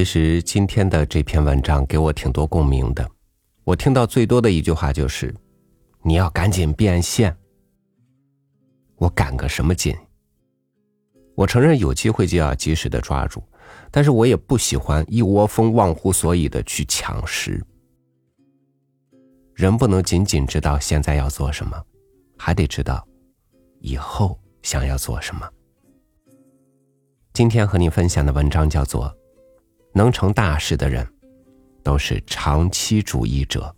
其实今天的这篇文章给我挺多共鸣的。我听到最多的一句话就是：“你要赶紧变现。”我赶个什么紧？我承认有机会就要及时的抓住，但是我也不喜欢一窝蜂忘乎所以的去抢食。人不能仅仅知道现在要做什么，还得知道以后想要做什么。今天和你分享的文章叫做。能成大事的人，都是长期主义者。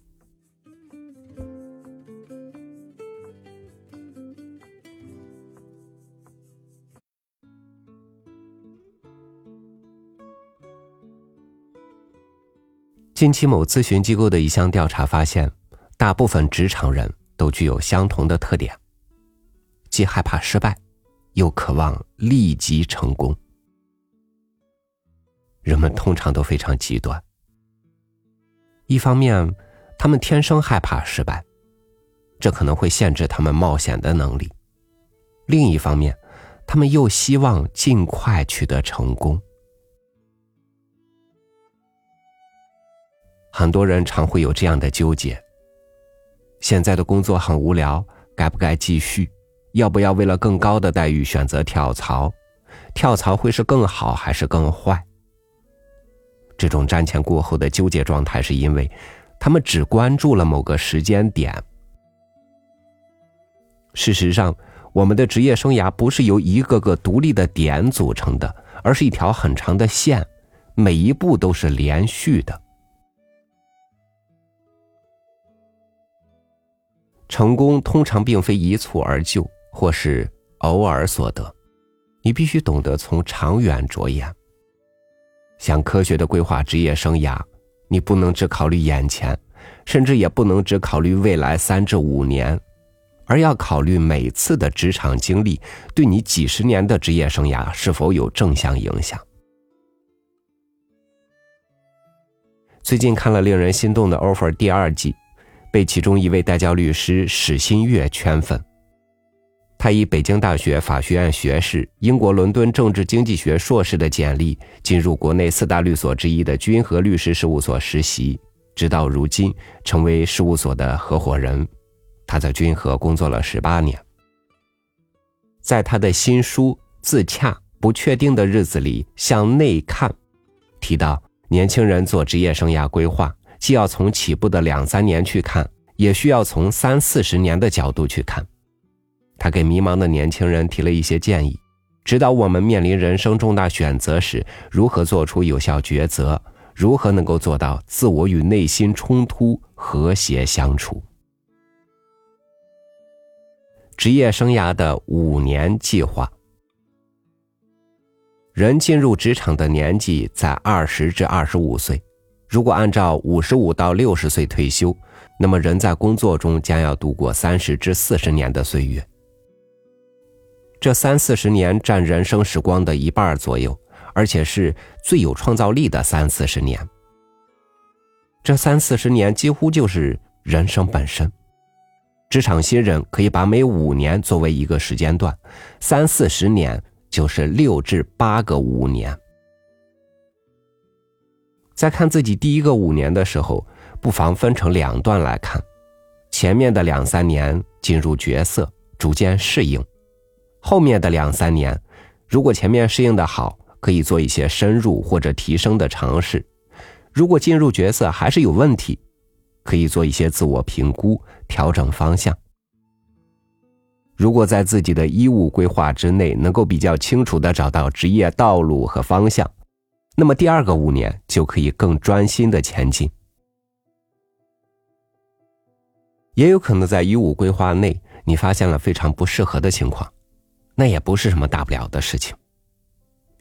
近期某咨询机构的一项调查发现，大部分职场人都具有相同的特点：既害怕失败，又渴望立即成功。人们通常都非常极端。一方面，他们天生害怕失败，这可能会限制他们冒险的能力；另一方面，他们又希望尽快取得成功。很多人常会有这样的纠结：现在的工作很无聊，该不该继续？要不要为了更高的待遇选择跳槽？跳槽会是更好还是更坏？这种瞻前顾后的纠结状态，是因为他们只关注了某个时间点。事实上，我们的职业生涯不是由一个个独立的点组成的，而是一条很长的线，每一步都是连续的。成功通常并非一蹴而就，或是偶尔所得，你必须懂得从长远着眼。想科学的规划职业生涯，你不能只考虑眼前，甚至也不能只考虑未来三至五年，而要考虑每次的职场经历对你几十年的职业生涯是否有正向影响。最近看了令人心动的 offer 第二季，被其中一位代教律师史新月圈粉。他以北京大学法学院学士、英国伦敦政治经济学硕士的简历，进入国内四大律所之一的君和律师事务所实习，直到如今成为事务所的合伙人。他在君和工作了十八年。在他的新书《自洽：不确定的日子里向内看》，提到年轻人做职业生涯规划，既要从起步的两三年去看，也需要从三四十年的角度去看。他给迷茫的年轻人提了一些建议，指导我们面临人生重大选择时如何做出有效抉择，如何能够做到自我与内心冲突和谐相处。职业生涯的五年计划，人进入职场的年纪在二十至二十五岁，如果按照五十五到六十岁退休，那么人在工作中将要度过三十至四十年的岁月。这三四十年占人生时光的一半左右，而且是最有创造力的三四十年。这三四十年几乎就是人生本身。职场新人可以把每五年作为一个时间段，三四十年就是六至八个五年。在看自己第一个五年的时候，不妨分成两段来看：前面的两三年进入角色，逐渐适应。后面的两三年，如果前面适应的好，可以做一些深入或者提升的尝试；如果进入角色还是有问题，可以做一些自我评估，调整方向。如果在自己的衣物规划之内，能够比较清楚的找到职业道路和方向，那么第二个五年就可以更专心的前进。也有可能在衣物规划内，你发现了非常不适合的情况。那也不是什么大不了的事情。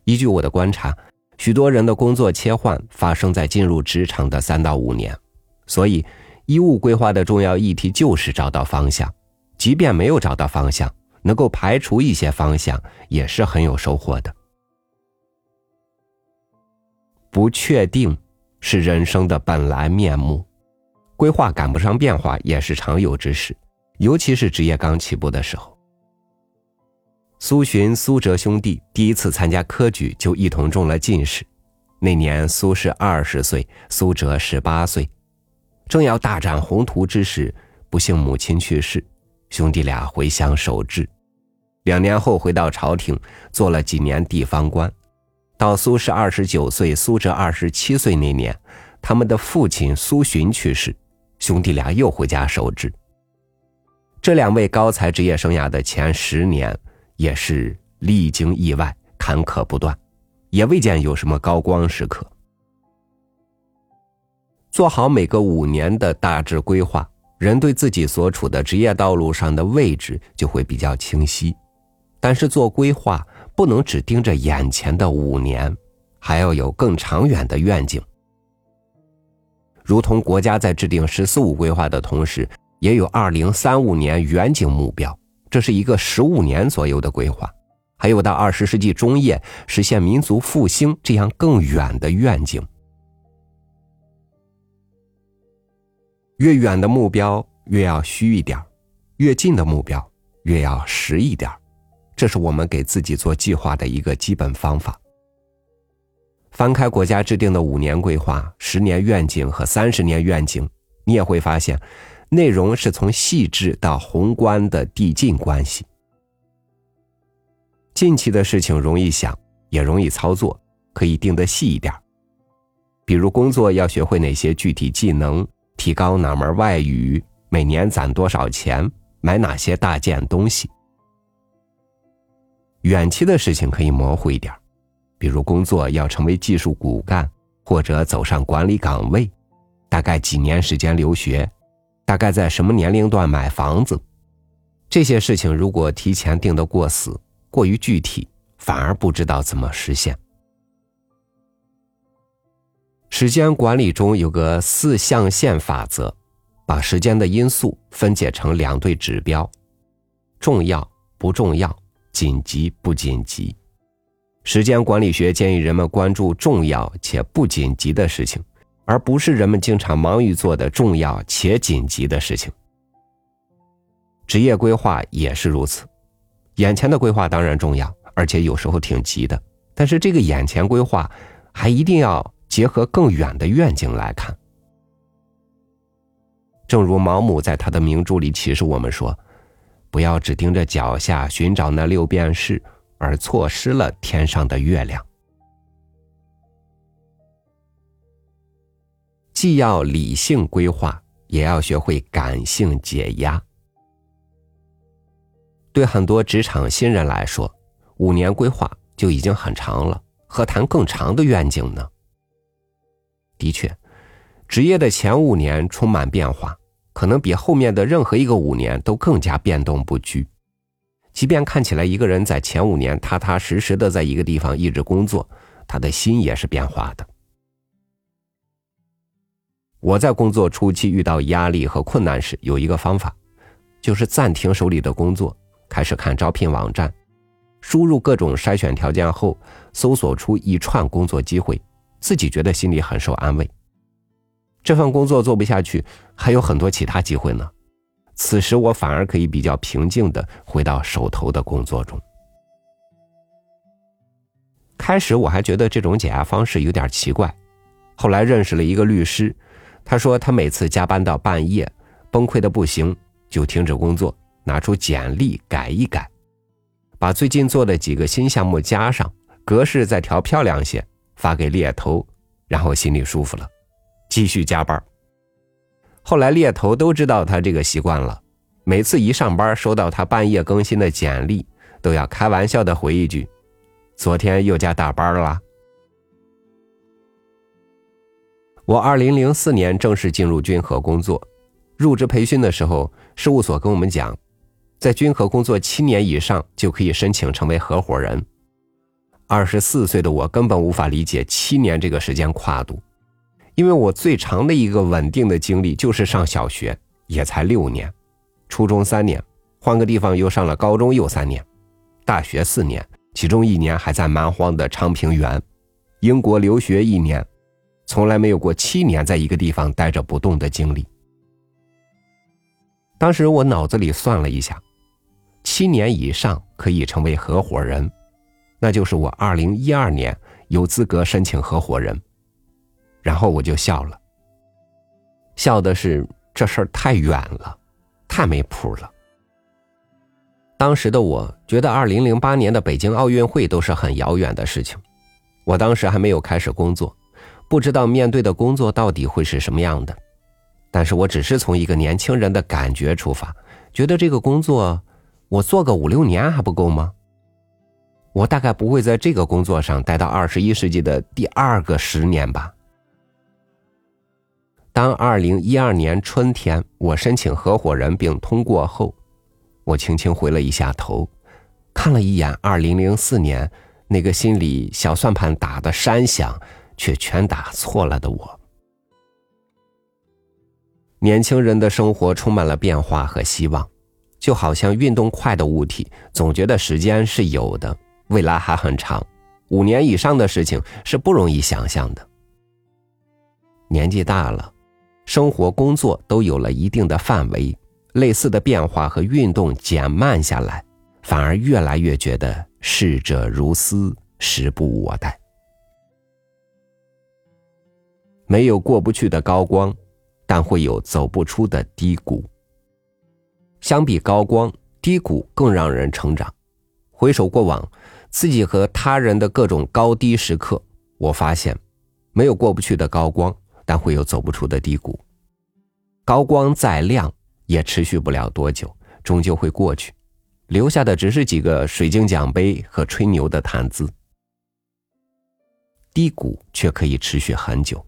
依据我的观察，许多人的工作切换发生在进入职场的三到五年，所以衣物规划的重要议题就是找到方向。即便没有找到方向，能够排除一些方向，也是很有收获的。不确定是人生的本来面目，规划赶不上变化也是常有之事，尤其是职业刚起步的时候。苏洵、苏辙兄弟第一次参加科举就一同中了进士，那年苏轼二十岁，苏辙十八岁，正要大展宏图之时，不幸母亲去世，兄弟俩回乡守制。两年后回到朝廷，做了几年地方官。到苏轼二十九岁，苏辙二十七岁那年，他们的父亲苏洵去世，兄弟俩又回家守制。这两位高才职业生涯的前十年，也是历经意外，坎坷不断，也未见有什么高光时刻。做好每个五年的大致规划，人对自己所处的职业道路上的位置就会比较清晰。但是做规划。不能只盯着眼前的五年，还要有更长远的愿景。如同国家在制定“十四五”规划的同时，也有二零三五年远景目标，这是一个十五年左右的规划；还有到二十世纪中叶实现民族复兴这样更远的愿景。越远的目标越要虚一点，越近的目标越要实一点。这是我们给自己做计划的一个基本方法。翻开国家制定的五年规划、十年愿景和三十年愿景，你也会发现，内容是从细致到宏观的递进关系。近期的事情容易想，也容易操作，可以定得细一点。比如工作要学会哪些具体技能，提高哪门外语，每年攒多少钱，买哪些大件东西。远期的事情可以模糊一点，比如工作要成为技术骨干，或者走上管理岗位，大概几年时间留学，大概在什么年龄段买房子，这些事情如果提前定得过死，过于具体，反而不知道怎么实现。时间管理中有个四象限法则，把时间的因素分解成两对指标：重要不重要。紧急不紧急？时间管理学建议人们关注重要且不紧急的事情，而不是人们经常忙于做的重要且紧急的事情。职业规划也是如此，眼前的规划当然重要，而且有时候挺急的，但是这个眼前规划还一定要结合更远的愿景来看。正如毛姆在他的名著里启示我们说。不要只盯着脚下寻找那六便士，而错失了天上的月亮。既要理性规划，也要学会感性解压。对很多职场新人来说，五年规划就已经很长了，何谈更长的愿景呢？的确，职业的前五年充满变化。可能比后面的任何一个五年都更加变动不居。即便看起来一个人在前五年踏踏实实的在一个地方一直工作，他的心也是变化的。我在工作初期遇到压力和困难时，有一个方法，就是暂停手里的工作，开始看招聘网站，输入各种筛选条件后，搜索出一串工作机会，自己觉得心里很受安慰。这份工作做不下去，还有很多其他机会呢。此时我反而可以比较平静的回到手头的工作中。开始我还觉得这种解压方式有点奇怪，后来认识了一个律师，他说他每次加班到半夜，崩溃的不行，就停止工作，拿出简历改一改，把最近做的几个新项目加上，格式再调漂亮些，发给猎头，然后心里舒服了。继续加班。后来猎头都知道他这个习惯了，每次一上班收到他半夜更新的简历，都要开玩笑的回一句：“昨天又加大班了。”我二零零四年正式进入君和工作，入职培训的时候，事务所跟我们讲，在君和工作七年以上就可以申请成为合伙人。二十四岁的我根本无法理解七年这个时间跨度。因为我最长的一个稳定的经历就是上小学，也才六年，初中三年，换个地方又上了高中又三年，大学四年，其中一年还在蛮荒的昌平原，英国留学一年，从来没有过七年在一个地方待着不动的经历。当时我脑子里算了一下，七年以上可以成为合伙人，那就是我二零一二年有资格申请合伙人。然后我就笑了，笑的是这事儿太远了，太没谱了。当时的我觉得二零零八年的北京奥运会都是很遥远的事情，我当时还没有开始工作，不知道面对的工作到底会是什么样的。但是我只是从一个年轻人的感觉出发，觉得这个工作我做个五六年还不够吗？我大概不会在这个工作上待到二十一世纪的第二个十年吧。当二零一二年春天我申请合伙人并通过后。我轻轻回了一下头，看了一眼二零零四年那个心里小算盘打的山响却全打错了的我。年轻人的生活充满了变化和希望，就好像运动快的物体，总觉得时间是有的，未来还很长，五年以上的事情是不容易想象的。年纪大了，生活工作都有了一定的范围。类似的变化和运动减慢下来，反而越来越觉得逝者如斯，时不我待。没有过不去的高光，但会有走不出的低谷。相比高光，低谷更让人成长。回首过往，自己和他人的各种高低时刻，我发现，没有过不去的高光，但会有走不出的低谷。高光再亮。也持续不了多久，终究会过去，留下的只是几个水晶奖杯和吹牛的谈资。低谷却可以持续很久。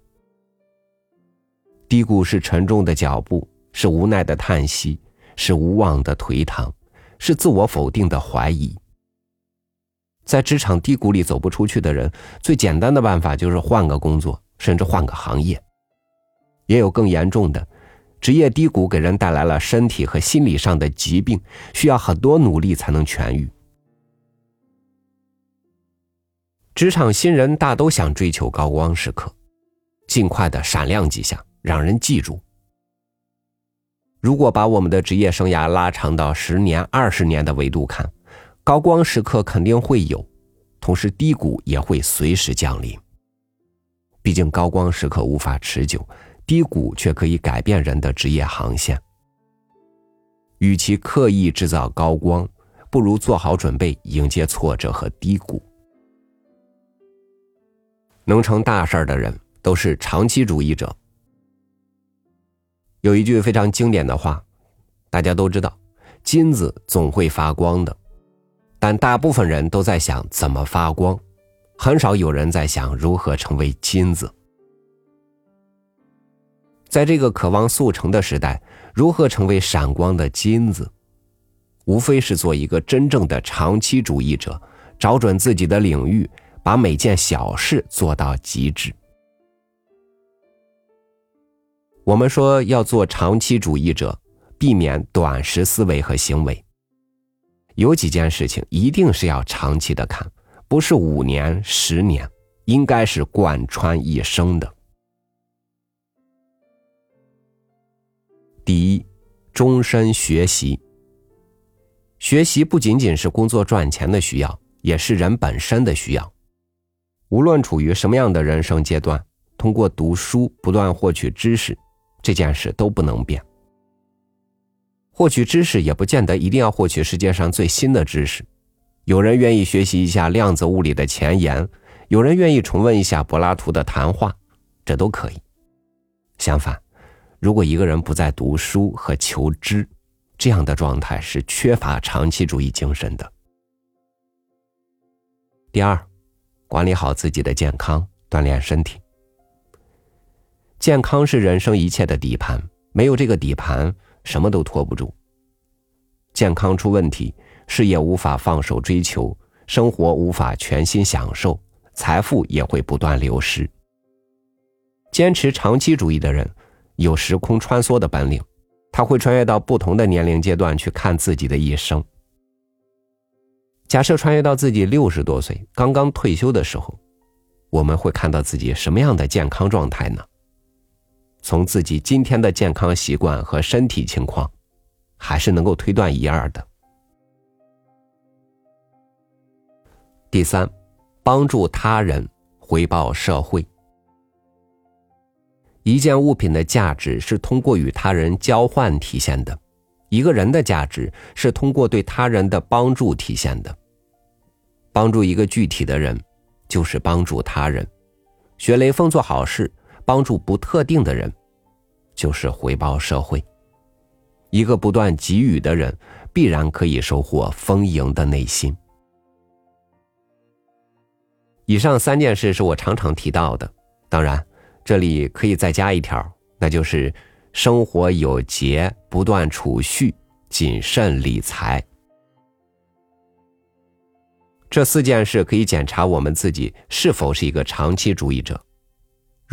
低谷是沉重的脚步，是无奈的叹息，是无望的颓唐，是自我否定的怀疑。在职场低谷里走不出去的人，最简单的办法就是换个工作，甚至换个行业。也有更严重的。职业低谷给人带来了身体和心理上的疾病，需要很多努力才能痊愈。职场新人大都想追求高光时刻，尽快的闪亮几下，让人记住。如果把我们的职业生涯拉长到十年、二十年的维度看，高光时刻肯定会有，同时低谷也会随时降临。毕竟高光时刻无法持久。低谷却可以改变人的职业航线。与其刻意制造高光，不如做好准备迎接挫折和低谷。能成大事的人都是长期主义者。有一句非常经典的话，大家都知道：金子总会发光的。但大部分人都在想怎么发光，很少有人在想如何成为金子。在这个渴望速成的时代，如何成为闪光的金子？无非是做一个真正的长期主义者，找准自己的领域，把每件小事做到极致。我们说要做长期主义者，避免短时思维和行为。有几件事情一定是要长期的看，不是五年、十年，应该是贯穿一生的。第一，终身学习。学习不仅仅是工作赚钱的需要，也是人本身的需要。无论处于什么样的人生阶段，通过读书不断获取知识，这件事都不能变。获取知识也不见得一定要获取世界上最新的知识，有人愿意学习一下量子物理的前沿，有人愿意重温一下柏拉图的谈话，这都可以。相反。如果一个人不再读书和求知，这样的状态是缺乏长期主义精神的。第二，管理好自己的健康，锻炼身体。健康是人生一切的底盘，没有这个底盘，什么都拖不住。健康出问题，事业无法放手追求，生活无法全心享受，财富也会不断流失。坚持长期主义的人。有时空穿梭的本领，他会穿越到不同的年龄阶段去看自己的一生。假设穿越到自己六十多岁刚刚退休的时候，我们会看到自己什么样的健康状态呢？从自己今天的健康习惯和身体情况，还是能够推断一二的。第三，帮助他人，回报社会。一件物品的价值是通过与他人交换体现的，一个人的价值是通过对他人的帮助体现的。帮助一个具体的人，就是帮助他人；学雷锋做好事，帮助不特定的人，就是回报社会。一个不断给予的人，必然可以收获丰盈的内心。以上三件事是我常常提到的，当然，这里可以再加一条，那就是生活有节，不断储蓄，谨慎理财。这四件事可以检查我们自己是否是一个长期主义者。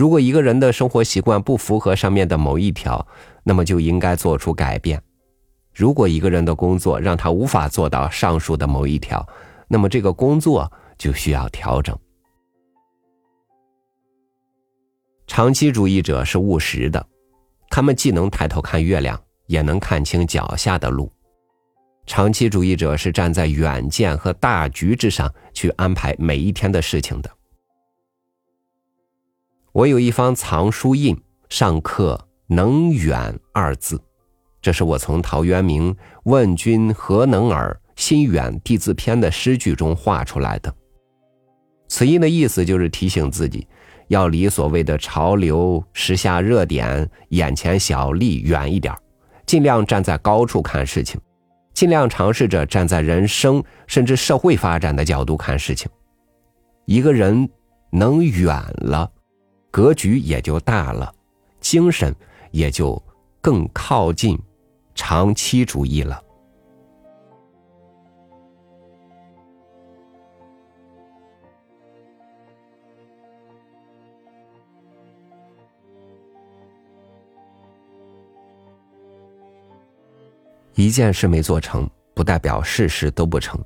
如果一个人的生活习惯不符合上面的某一条，那么就应该做出改变。如果一个人的工作让他无法做到上述的某一条，那么这个工作。就需要调整。长期主义者是务实的，他们既能抬头看月亮，也能看清脚下的路。长期主义者是站在远见和大局之上去安排每一天的事情的。我有一方藏书印，上刻“能远”二字，这是我从陶渊明“问君何能尔，心远地自偏”的诗句中画出来的。此印的意思就是提醒自己，要离所谓的潮流、时下热点、眼前小利远一点，尽量站在高处看事情，尽量尝试着站在人生甚至社会发展的角度看事情。一个人能远了，格局也就大了，精神也就更靠近长期主义了。一件事没做成，不代表事事都不成。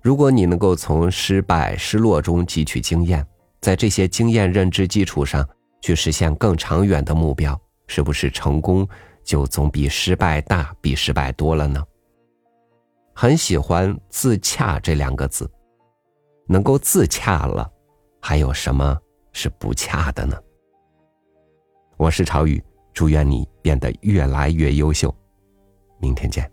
如果你能够从失败、失落中汲取经验，在这些经验认知基础上去实现更长远的目标，是不是成功就总比失败大、比失败多了呢？很喜欢“自洽”这两个字，能够自洽了，还有什么是不恰的呢？我是朝雨，祝愿你变得越来越优秀。明天见。